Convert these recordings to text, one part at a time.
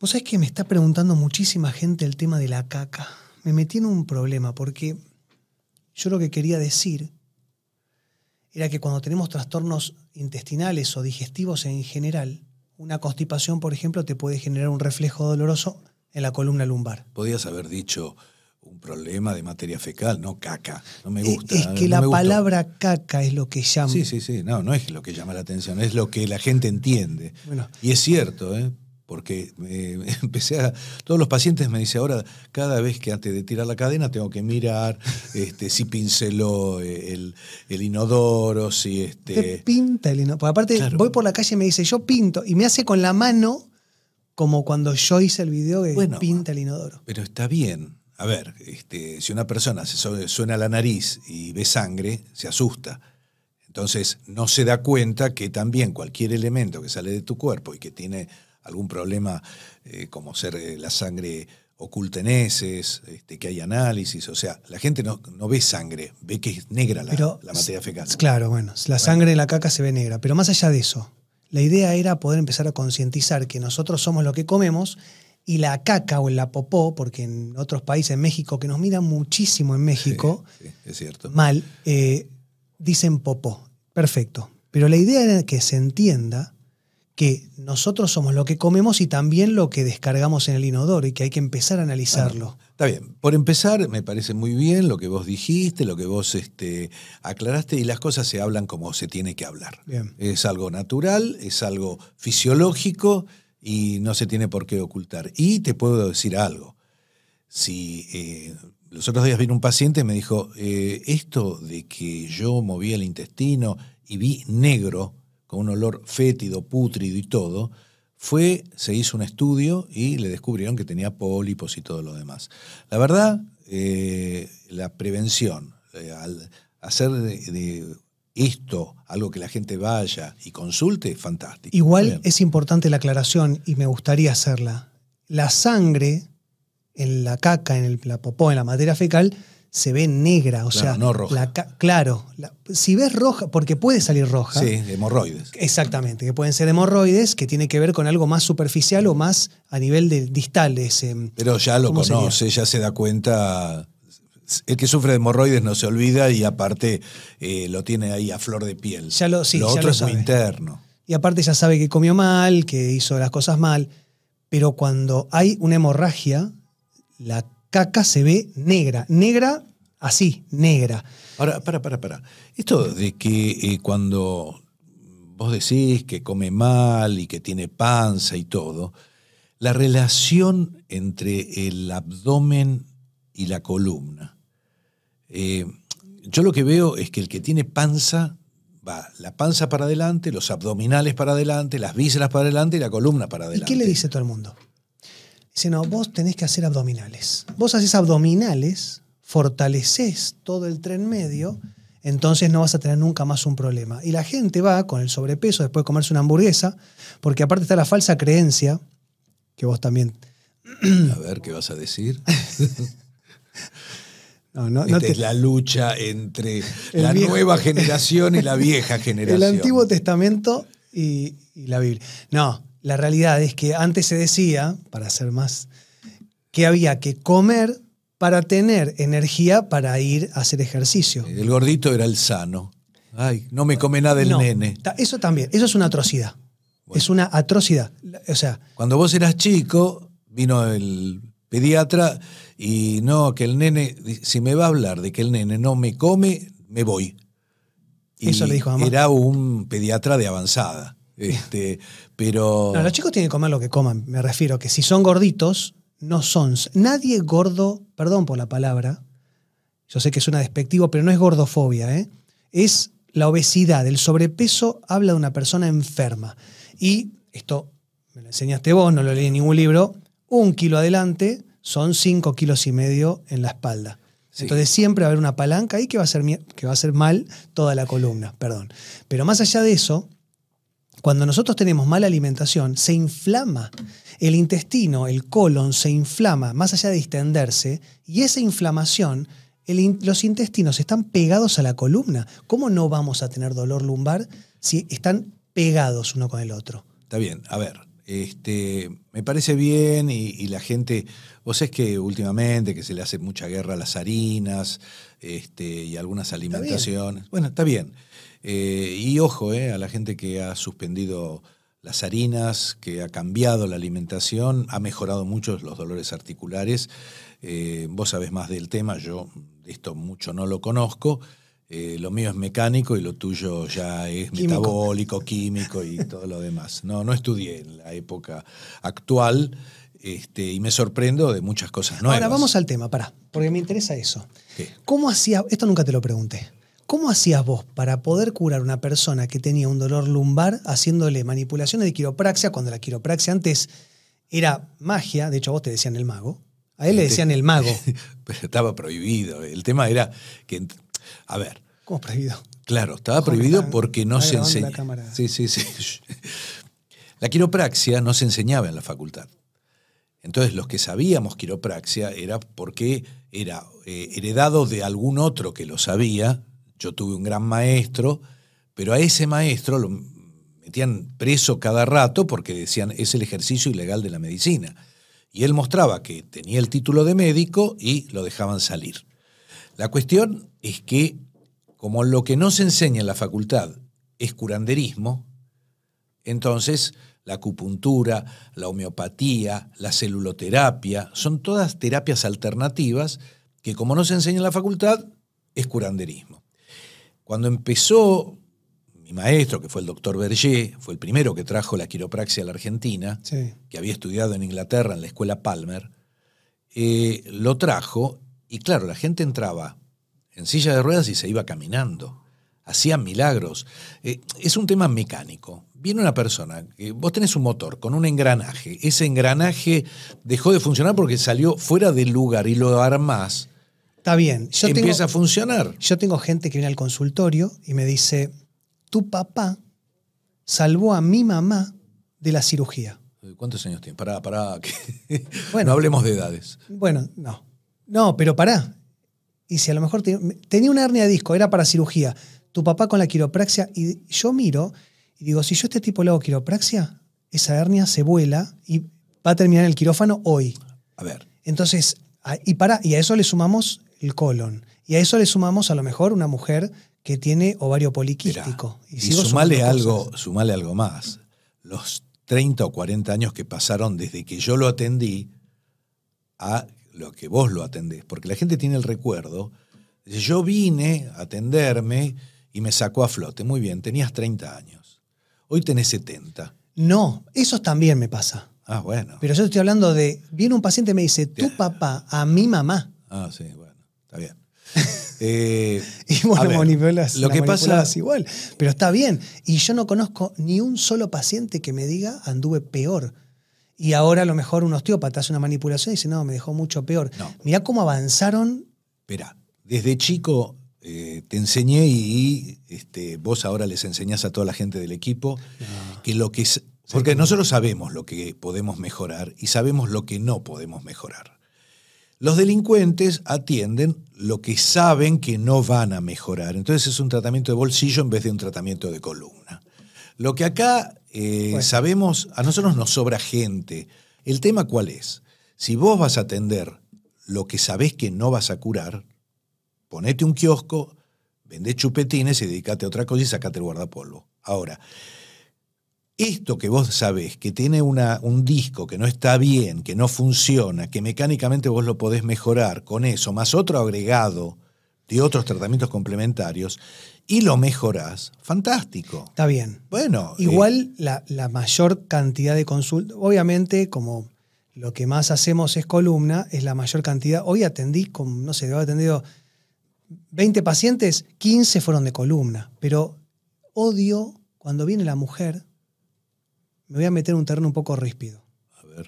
Vos sabés que me está preguntando muchísima gente el tema de la caca. Me metí en un problema porque yo lo que quería decir era que cuando tenemos trastornos intestinales o digestivos en general, una constipación, por ejemplo, te puede generar un reflejo doloroso en la columna lumbar. Podías haber dicho un problema de materia fecal, no caca. No me Eh, gusta. Es que no la gustó. palabra caca es lo que llama. Sí, sí, sí. No, no es lo que llama la atención, es lo que la gente entiende. Bueno. Y es cierto, ¿eh? Porque empecé a. Todos los pacientes me dicen ahora, cada vez que antes de tirar la cadena tengo que mirar este, si pinceló eh, el, el inodoro, si Te este. pinta el inodoro. Porque aparte, Claro. voy por la calle y me dice, yo pinto. Y me hace con la mano, como cuando yo hice el video que Bueno. pinta el inodoro. Pero está bien. A ver, este, si una persona se su- suena la nariz y ve sangre, se asusta. Entonces no se da cuenta que también cualquier elemento que sale de tu cuerpo y que tiene algún problema, eh, como ser eh, la sangre oculta en heces, este, que hay análisis, o sea, la gente no, no ve sangre, ve que es negra la, Pero, la materia fecal. Claro, bueno, la sangre en la caca se ve negra. Pero más allá de eso, la idea era poder empezar a concientizar que nosotros somos lo que comemos y la caca o la popó, porque en otros países, en México, que nos miran muchísimo en México, Sí, es cierto. mal, eh, dicen popó. Perfecto. Pero la idea era que se entienda que nosotros somos lo que comemos y también lo que descargamos en el inodoro y que hay que empezar a analizarlo. Está bien. Por empezar, me parece muy bien lo que vos dijiste, lo que vos este, aclaraste, y las cosas se hablan como se tiene que hablar. Bien. Es algo natural, es algo fisiológico y no se tiene por qué ocultar. Y te puedo decir algo. Si eh, los otros días vino un paciente y me dijo, eh, esto de que yo movía el intestino y vi negro, con un olor fétido, pútrido y todo, fue, se hizo un estudio y le descubrieron que tenía pólipos y todo lo demás. La verdad, eh, la prevención, eh, al hacer de, de esto algo que la gente vaya y consulte, fantástico. Igual Bien. es importante la aclaración y me gustaría hacerla. La sangre en la caca, en el- la popó, en la materia fecal, se ve negra. O Claro, sea, no roja. la claro. la- si ves roja, porque puede salir roja. Sí, hemorroides. Exactamente, que pueden ser hemorroides, que tiene que ver con algo más superficial o más a nivel de distal de ese. Pero ya lo conoce, ya se da cuenta. El que sufre de hemorroides no se olvida y aparte eh, lo tiene ahí a flor de piel. Ya lo- sí, ya otro lo es muy interno. Y aparte ya sabe que comió mal, que hizo las cosas mal. Pero cuando hay una hemorragia, la caca se ve negra. Negra, así, negra. Ahora, para, para, para. Esto de que eh, cuando vos decís que come mal y que tiene panza y todo, la relación entre el abdomen y la columna. Eh, yo lo que veo es que el que tiene panza va la panza para adelante, los abdominales para adelante, las vísceras para adelante y la columna para ¿Y adelante. qué le dice todo el mundo? Dice, no, vos tenés que hacer abdominales. Vos haces abdominales, fortaleces todo el tren medio, entonces no vas a tener nunca más un problema. Y la gente va con el sobrepeso después de comerse una hamburguesa, porque aparte está la falsa creencia, que vos también... A ver, ¿qué vas a decir? No, no, no te- es la lucha entre la viejo- nueva generación y la vieja generación. El Antiguo Testamento y, y la Biblia. No, la realidad es que antes se decía, para ser más, que había que comer para tener energía para ir a hacer ejercicio. El gordito era el sano. Ay, no me come nada el No, nene. Eso también, eso es una atrocidad. Es una atrocidad. O sea, Cuando vos eras chico, vino el pediatra y no, que el nene, si me va a hablar de que el nene no me come, me voy. Y Eso le dijo mamá. Era un pediatra de avanzada. Este, pero. no, los chicos tienen que comer lo que coman. Me refiero que si son gorditos, no son. Nadie gordo, perdón por la palabra, yo sé que suena despectivo, pero no es gordofobia, ¿eh? es la obesidad. El sobrepeso habla de una persona enferma. Y esto me lo enseñaste vos, no lo leí en ningún libro. Un kilo adelante son cinco kilos y medio en la espalda. Sí. Entonces siempre va a haber una palanca ahí que va a, ser, que va a hacer mal toda la columna, perdón. Pero más allá de eso, cuando nosotros tenemos mala alimentación, se inflama. El intestino, el colon, se inflama, más allá de distenderse, y esa inflamación, los intestinos están pegados a la columna. ¿Cómo no vamos a tener dolor lumbar si están pegados uno con el otro? Está bien, a ver, Este, me parece bien y, la gente, vos es que últimamente que se le hace mucha guerra a las harinas este, y algunas alimentaciones. bueno, está bien. Eh, y ojo eh, a la gente que ha suspendido las harinas, que ha cambiado la alimentación, ha mejorado mucho los dolores articulares. Eh, vos sabés más del tema, yo de esto mucho no lo conozco. Eh, lo mío es mecánico y lo tuyo ya es metabólico, químico y todo lo demás. No, no estudié en la época actual este, y me sorprendo de muchas cosas nuevas. Ahora vamos al tema, pará, porque me interesa eso. ¿Cómo hacía, esto nunca te lo pregunté, ¿cómo hacías vos para poder curar a una persona que tenía un dolor lumbar haciéndole manipulaciones de quiropraxia cuando la quiropraxia antes era magia, de hecho a vos te decían el mago, a él le decían el mago. Pero estaba prohibido. El tema era que. A ver. ¿Cómo prohibido? Claro, estaba prohibido porque no se enseñaba. Sí, sí, sí. La quiropraxia no se enseñaba en la facultad. Entonces, los que sabíamos quiropraxia era porque era eh, heredado de algún otro que lo sabía. Yo tuve un gran maestro, pero a ese maestro lo metían preso cada rato porque decían es el ejercicio ilegal de la medicina. Y él mostraba que tenía el título de médico y lo dejaban salir. La cuestión es que, como lo que no se enseña en la facultad es curanderismo, entonces la acupuntura, la homeopatía, la celuloterapia, son todas terapias alternativas que como no se enseña en la facultad, es curanderismo. Cuando empezó mi maestro, que fue el doctor Berger, fue el primero que trajo la quiropraxia a la Argentina, que había estudiado en Inglaterra en la escuela Palmer, eh, lo trajo y claro, la gente entraba en silla de ruedas y se iba caminando. Hacían milagros. Eh, es un tema mecánico. Viene una persona, vos tenés un motor con un engranaje, ese engranaje dejó de funcionar porque salió fuera del lugar y lo armás. Está bien. empieza a funcionar. Yo tengo gente que viene al consultorio y me dice, tu papá salvó a mi mamá de la cirugía. ¿Cuántos años tiene? Pará, pará. bueno, no hablemos de edades. Bueno, no. No, pero pará. Y si a lo mejor tenía una hernia de disco, era para cirugía. Tu papá con la quiropraxia. Y yo miro y digo, si yo a este tipo le hago quiropraxia, esa hernia se vuela y va a terminar el quirófano hoy. A ver. Entonces, y, para, y a eso le sumamos el colon. Y a eso le sumamos a lo mejor una mujer que tiene ovario poliquístico. y, sumale algo, sumale algo más. Los 30 o 40 años que pasaron desde que yo lo atendí a lo que vos lo atendés. Porque la gente tiene el recuerdo. Yo vine a atenderme y me sacó a flote. Muy bien, tenías 30 años. Hoy tenés 70. No, eso también me pasa. Ah, bueno. Pero yo estoy hablando de, viene un paciente y me dice, tu papá a mi mamá. Ah, sí, bueno, está bien. Eh, y bueno, lo que pasa es igual. Pero está bien. Y yo no conozco ni un solo paciente que me diga anduve peor. Y ahora a lo mejor un osteópata hace una manipulación y dice, no, me dejó mucho peor. Mirá cómo avanzaron. Espera, desde chico eh, te enseñé y este, vos ahora les enseñás a toda la gente del equipo que lo que es. Porque nosotros sabemos lo que podemos mejorar y sabemos lo que no podemos mejorar. Los delincuentes atienden lo que saben que no van a mejorar. Entonces es un tratamiento de bolsillo en vez de un tratamiento de columna. Lo que acá eh, sabemos, a nosotros nos sobra gente. El tema cuál es? Si vos vas a atender lo que sabés que no vas a curar, ponete un kiosco, vende chupetines y dedícate a otra cosa y sacate el guardapolvo. Ahora, esto que vos sabés, que tiene una, un disco que no está bien, que no funciona, que mecánicamente vos lo podés mejorar con eso, más otro agregado de otros tratamientos complementarios, y lo mejorás, fantástico. Está bien. Bueno. Igual la, la, mayor cantidad de consultas, obviamente, como lo que más hacemos es columna, es la mayor cantidad. Hoy atendí, con, no sé, he atendido 20 pacientes, 15 fueron de columna, pero odio cuando viene la mujer me voy a meter en un terreno un poco ríspido. A ver.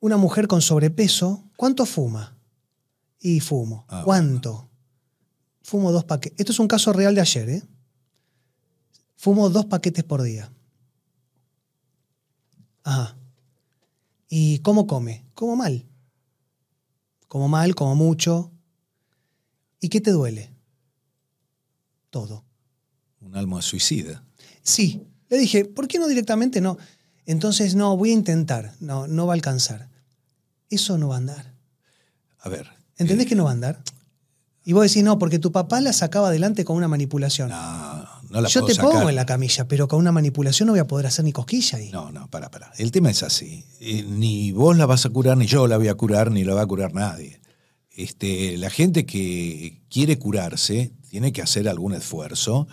Una mujer con sobrepeso, ¿cuánto fuma? Y fumo. Ah, ¿Cuánto? Fumo dos paquetes. Esto es un caso real de ayer, ¿eh? Fumo dos paquetes por día. Ajá. ¿Y cómo come? Como mal. Como mal, como mucho. ¿Y qué te duele? Todo. Un alma suicida. Sí, Le dije, ¿por qué no directamente no? Entonces, no, voy a intentar. No, no va a alcanzar. Eso no va a andar. A ver. ¿Entendés eh, que no va a andar? Y vos decís, no, porque tu papá la sacaba adelante con una manipulación. No, no la Yo puedo te pongo en la camilla, pero con una manipulación no voy a poder hacer ni cosquilla ahí. No, no, para, para. El tema es así. Eh, ni vos la vas a curar, ni yo la voy a curar, ni la va a curar nadie. Este, la gente que quiere curarse tiene que hacer algún esfuerzo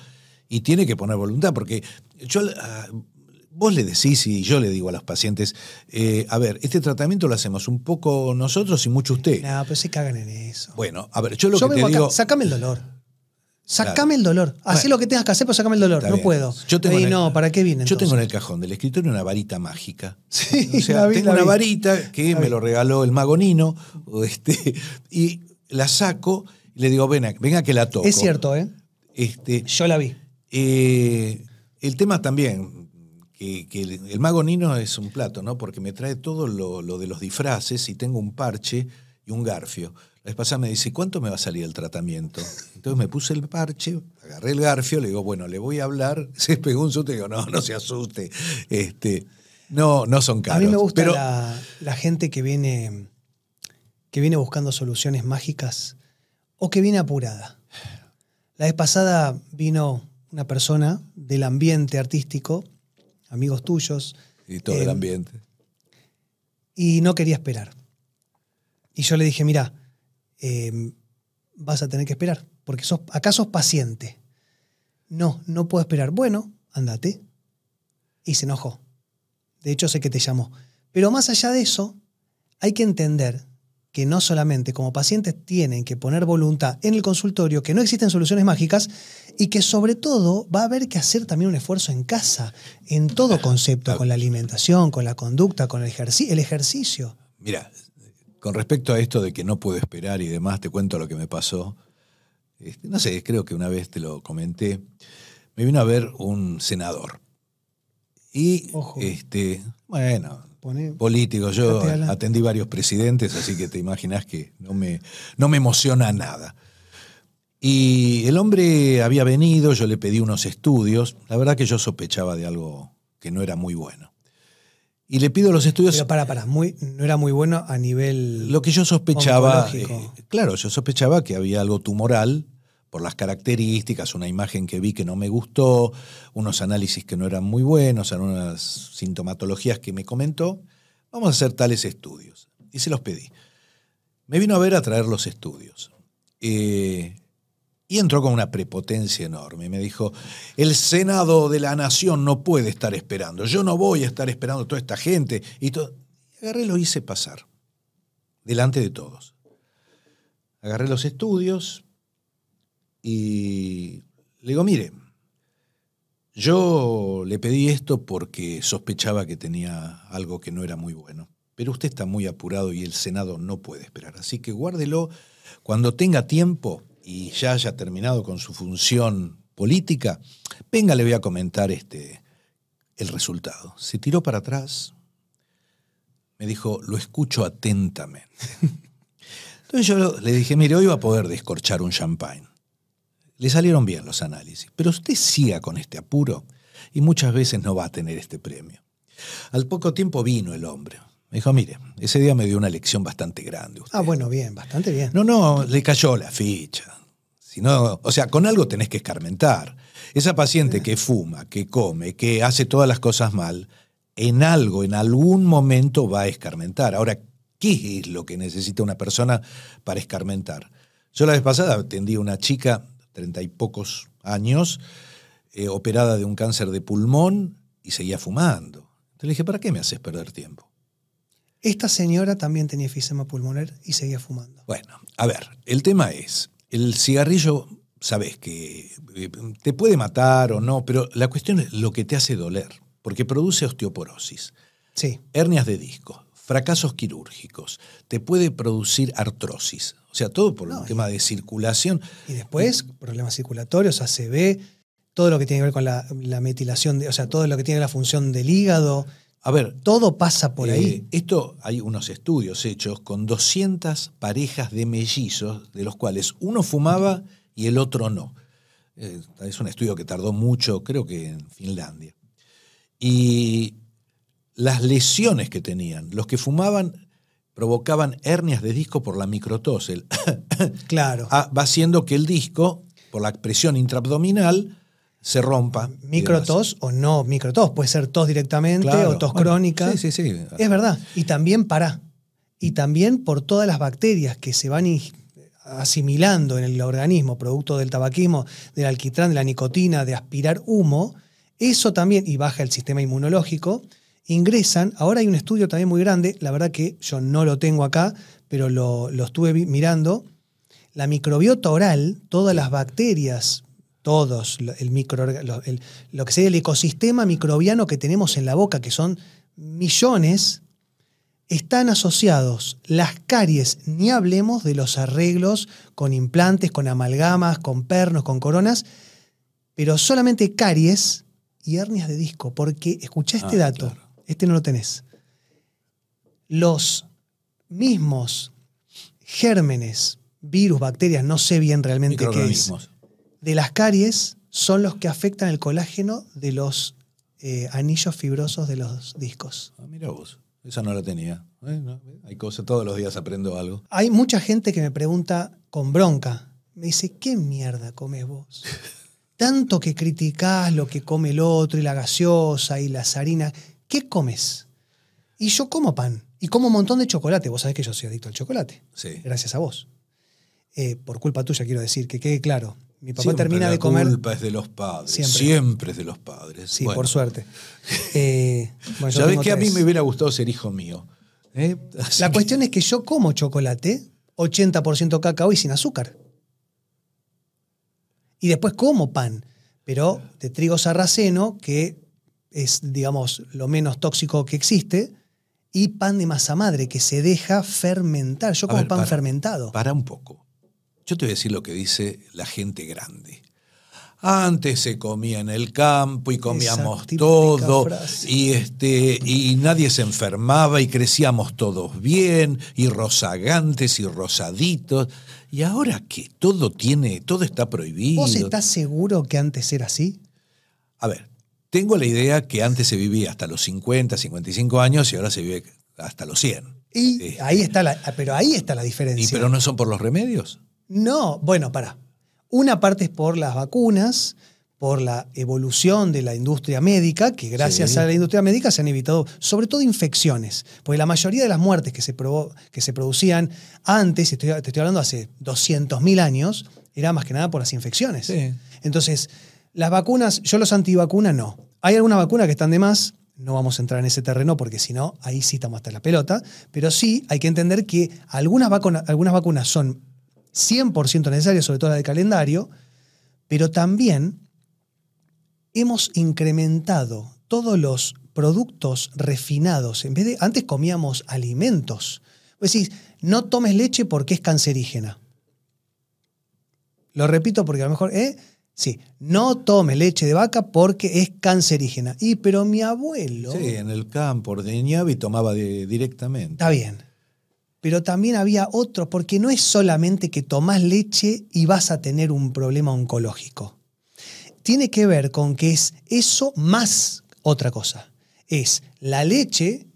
y tiene que poner voluntad, porque yo, ah, vos le decís y yo le digo a los pacientes, eh, a ver, este tratamiento lo hacemos un poco nosotros y mucho usted. No, pero se cagan en eso. Bueno, a ver, yo lo Yo que vengo te acá, digo... sacame el dolor. Sacame Claro. el dolor. Hacé Bueno. lo que tengas que hacer, pero sacame el dolor. No bien. puedo. Yo tengo Ey, el- no, ¿para qué viene Yo tengo en el cajón del escritorio una varita mágica. Sí, O sea, vi, tengo una vi. varita que La me vi. lo regaló el mago Nino, o este, y la saco y le digo, venga, venga que la toco. Es cierto, ¿eh? Este, Yo la vi. eh, el tema también, que, que el, el mago Nino es un plato, ¿no? Porque me trae todo lo, lo de los disfraces y tengo un parche y un garfio. La vez pasada me dice, ¿cuánto me va a salir el tratamiento? Entonces me puse el parche, agarré el garfio, le digo, bueno, le voy a hablar. Se pegó un susto y digo, no, no se asuste. Este, no, no son caros. A mí me gusta pero, la, la gente que viene, que viene buscando soluciones mágicas o que viene apurada. La vez pasada vino una persona del ambiente artístico, amigos tuyos, Y todo el eh, ambiente. y no quería esperar. Y yo le dije, mira, eh, vas a tener que esperar, porque sos, acá sos paciente. No, no puedo esperar. Bueno, andate. Y se enojó. De hecho, sé que te llamó. Pero más allá de eso, hay que entender que no solamente como pacientes tienen que poner voluntad en el consultorio, que no existen soluciones mágicas y que sobre todo va a haber que hacer también un esfuerzo en casa, en todo concepto, con la alimentación, con la conducta, con el, ejerci- el ejercicio. Mira, con respecto a esto de que no puedo esperar y demás, te cuento lo que me pasó. Este, no sé, creo que una vez te lo comenté. Me vino a ver un senador. Y, Ojo. este, bueno, Poné- político, yo atendí varios presidentes, así que te imaginas que no me, no me emociona nada. Y el hombre había venido, yo le pedí unos estudios. La verdad que yo sospechaba de algo que no era muy bueno. Y le pido los estudios. Pero para, para, muy, no era muy bueno a nivel... Lo que yo sospechaba, eh, claro, yo sospechaba que había algo tumoral por las características, una imagen que vi que no me gustó, unos análisis que no eran muy buenos, algunas sintomatologías que me comentó. Vamos a hacer tales estudios. Y se los pedí. Me vino a ver a traer los estudios. Eh, y entró con una prepotencia enorme. Me dijo, el Senado de la Nación no puede estar esperando. Yo no voy a estar esperando a toda esta gente. Y agarré lo hice pasar. Delante de todos. Agarré los estudios y le digo, mire, yo le pedí esto porque sospechaba que tenía algo que no era muy bueno. Pero usted está muy apurado y el Senado no puede esperar. Así que guárdelo cuando tenga tiempo y ya haya terminado con su función política. Venga, le voy a comentar este, el resultado. Se tiró para atrás. Me dijo, lo escucho atentamente. Entonces yo le dije, mire, hoy va a poder descorchar un champagne. Le salieron bien los análisis, pero usted siga con este apuro y muchas veces no va a tener este premio. Al poco tiempo vino el hombre. Me dijo, mire, ese día me dio una lección bastante grande. usted". Ah, bueno, bien, bastante bien. No, no, le cayó la ficha. Si no, o sea, con algo tenés que escarmentar. Esa paciente que fuma, que come, que hace todas las cosas mal, en algo, en algún momento va a escarmentar. Ahora, ¿qué es lo que necesita una persona para escarmentar? Yo la vez pasada atendí a una chica, treinta y pocos años, eh, operada de un cáncer de pulmón y seguía fumando. Entonces le dije, ¿para qué me haces perder tiempo? Esta señora también tenía efisema pulmonar y seguía fumando. Bueno, a ver, el tema es, el cigarrillo, sabes que eh, te puede matar o no, pero la cuestión es lo que te hace doler, porque produce osteoporosis, Sí. hernias de disco, fracasos quirúrgicos, te puede producir artrosis, o sea, todo por No, un y- tema de circulación. Y después, problemas circulatorios, ACV, todo lo que tiene que ver con la, la metilación, de, o sea, todo lo que tiene la función del hígado, A ver, todo pasa por eh, ahí. esto hay unos estudios hechos con 200 parejas de mellizos, de los cuales uno fumaba y el otro no. Eh, es un estudio que tardó mucho, creo que en Finlandia. y las lesiones que tenían. Los que fumaban provocaban hernias de disco por la microtos. El Claro. Ah, va haciendo que el disco, por la presión intraabdominal, se rompa. Microtos o no microtos. Puede ser tos directamente Claro. o tos Bueno, crónica. sí, sí, sí. Es verdad. Y también para. Y también por todas las bacterias que se van asimilando en el organismo, producto del tabaquismo, del alquitrán, de la nicotina, de aspirar humo, eso también, y baja el sistema inmunológico, ingresan. Ahora hay un estudio también muy grande, la verdad que yo no lo tengo acá, pero lo, lo estuve mirando. La microbiota oral, todas las bacterias, todos, el micro, lo, el- lo que sería el ecosistema microbiano que tenemos en la boca, que son millones, están asociados las caries, ni hablemos de los arreglos con implantes, con amalgamas, con pernos, con coronas, pero solamente caries y hernias de disco, porque escuchá este Ah, dato, claro. Este no lo tenés. Los mismos gérmenes, virus, bacterias, no sé bien realmente qué es, de las caries son los que afectan el colágeno de los eh, anillos fibrosos de los discos. Ah, mira vos, esa no la tenía. Eh, no, hay cosas, todos los días aprendo algo. Hay mucha gente que me pregunta con bronca, me dice, ¿qué mierda comes vos? Tanto que criticás lo que come el otro y la gaseosa y las harinas, ¿qué comes? Y yo como pan y como un montón de chocolate. Vos sabés que yo soy adicto al chocolate, Sí. gracias a vos. Eh, por culpa tuya quiero decir, que quede claro. Mi papá Siempre termina la de comer... culpa es de los padres. Siempre. Siempre, es de los padres. Sí, Bueno, por suerte. Eh, bueno, Sabés que a mí me hubiera gustado ser hijo mío. ¿Eh? La que- cuestión es que yo como chocolate, 80% cacao y sin azúcar. Y después como pan, pero de trigo sarraceno, que es, digamos, lo menos tóxico que existe, y pan de masa madre, que se deja fermentar. Yo A como ver, pan para- fermentado. Para un poco. Yo te voy a decir lo que dice la gente grande. Antes se comía en el campo y comíamos todo frase. y este y nadie se enfermaba y crecíamos todos bien y rozagantes y rosaditos y ahora que todo tiene todo está prohibido. ¿Vos estás seguro que antes era así? A ver, tengo la idea que antes se vivía hasta los 50, 55 años y ahora se vive hasta los 100. Y Sí. ahí está la, pero ahí está la diferencia. ¿Y pero no son por los remedios? No, bueno, para. Una parte es por las vacunas, por la evolución de la industria médica, que gracias Sí. a la industria médica se han evitado, sobre todo infecciones, porque la mayoría de las muertes que se, provo- que se producían antes, estoy- te estoy hablando hace 200.000 años, era más que nada por las infecciones. Sí. Entonces, las vacunas, yo los antivacunas no. Hay algunas vacunas que están de más, no vamos a entrar en ese terreno porque si no, ahí sí estamos hasta la pelota, pero sí hay que entender que algunas, algunas vacunas son 100% necesarias, sobre todo la de calendario, pero también hemos incrementado todos los productos refinados. En vez de, antes comíamos alimentos. Vos decís, no tomes leche porque es cancerígena. Lo repito porque a lo mejor, ¿eh? Sí, no tomes leche de vaca porque es cancerígena. Y pero mi abuelo... Sí, en el campo ordeñaba y tomaba de- directamente. Está bien. Pero también había otro, porque no es solamente que tomás leche y vas a tener un problema oncológico. Tiene que ver con que es eso más otra cosa. Es la leche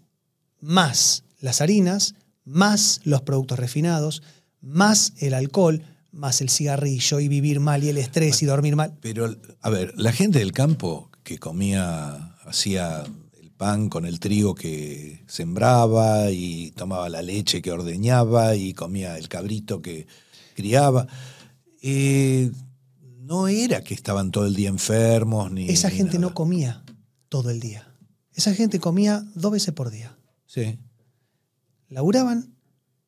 más las harinas, más los productos refinados, más el alcohol, más el cigarrillo y vivir mal y el estrés y dormir mal. Pero, a ver, la gente del campo que comía, hacía el pan con el trigo que sembraba y tomaba la leche que ordeñaba y comía el cabrito que criaba, eh, no era que estaban todo el día enfermos ni. Esa ni gente no comía todo el día. Esa gente comía dos veces por día. Sí. laburaban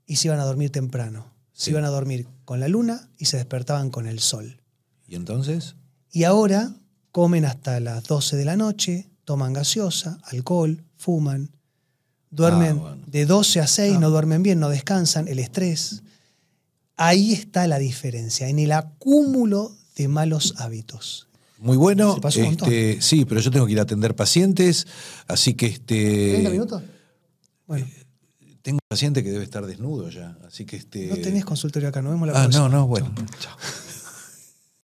y se iban a dormir temprano. Se Sí. iban a dormir con la luna y se despertaban con el sol. ¿Y entonces? Y ahora comen hasta las 12 de la noche, toman gaseosa, alcohol, fuman, duermen Ah, bueno. de 12 a 6, Ah. no duermen bien, no descansan, el estrés. Ahí está la diferencia, en el acúmulo de malos hábitos. Muy bueno. Este, sí, pero yo tengo que ir a atender pacientes, así que este. ¿30 minutos? Bueno, Tengo un paciente que debe estar desnudo ya, así que este. no tenés consultorio acá, nos vemos la Ah, próxima. no, no, bueno. Chao.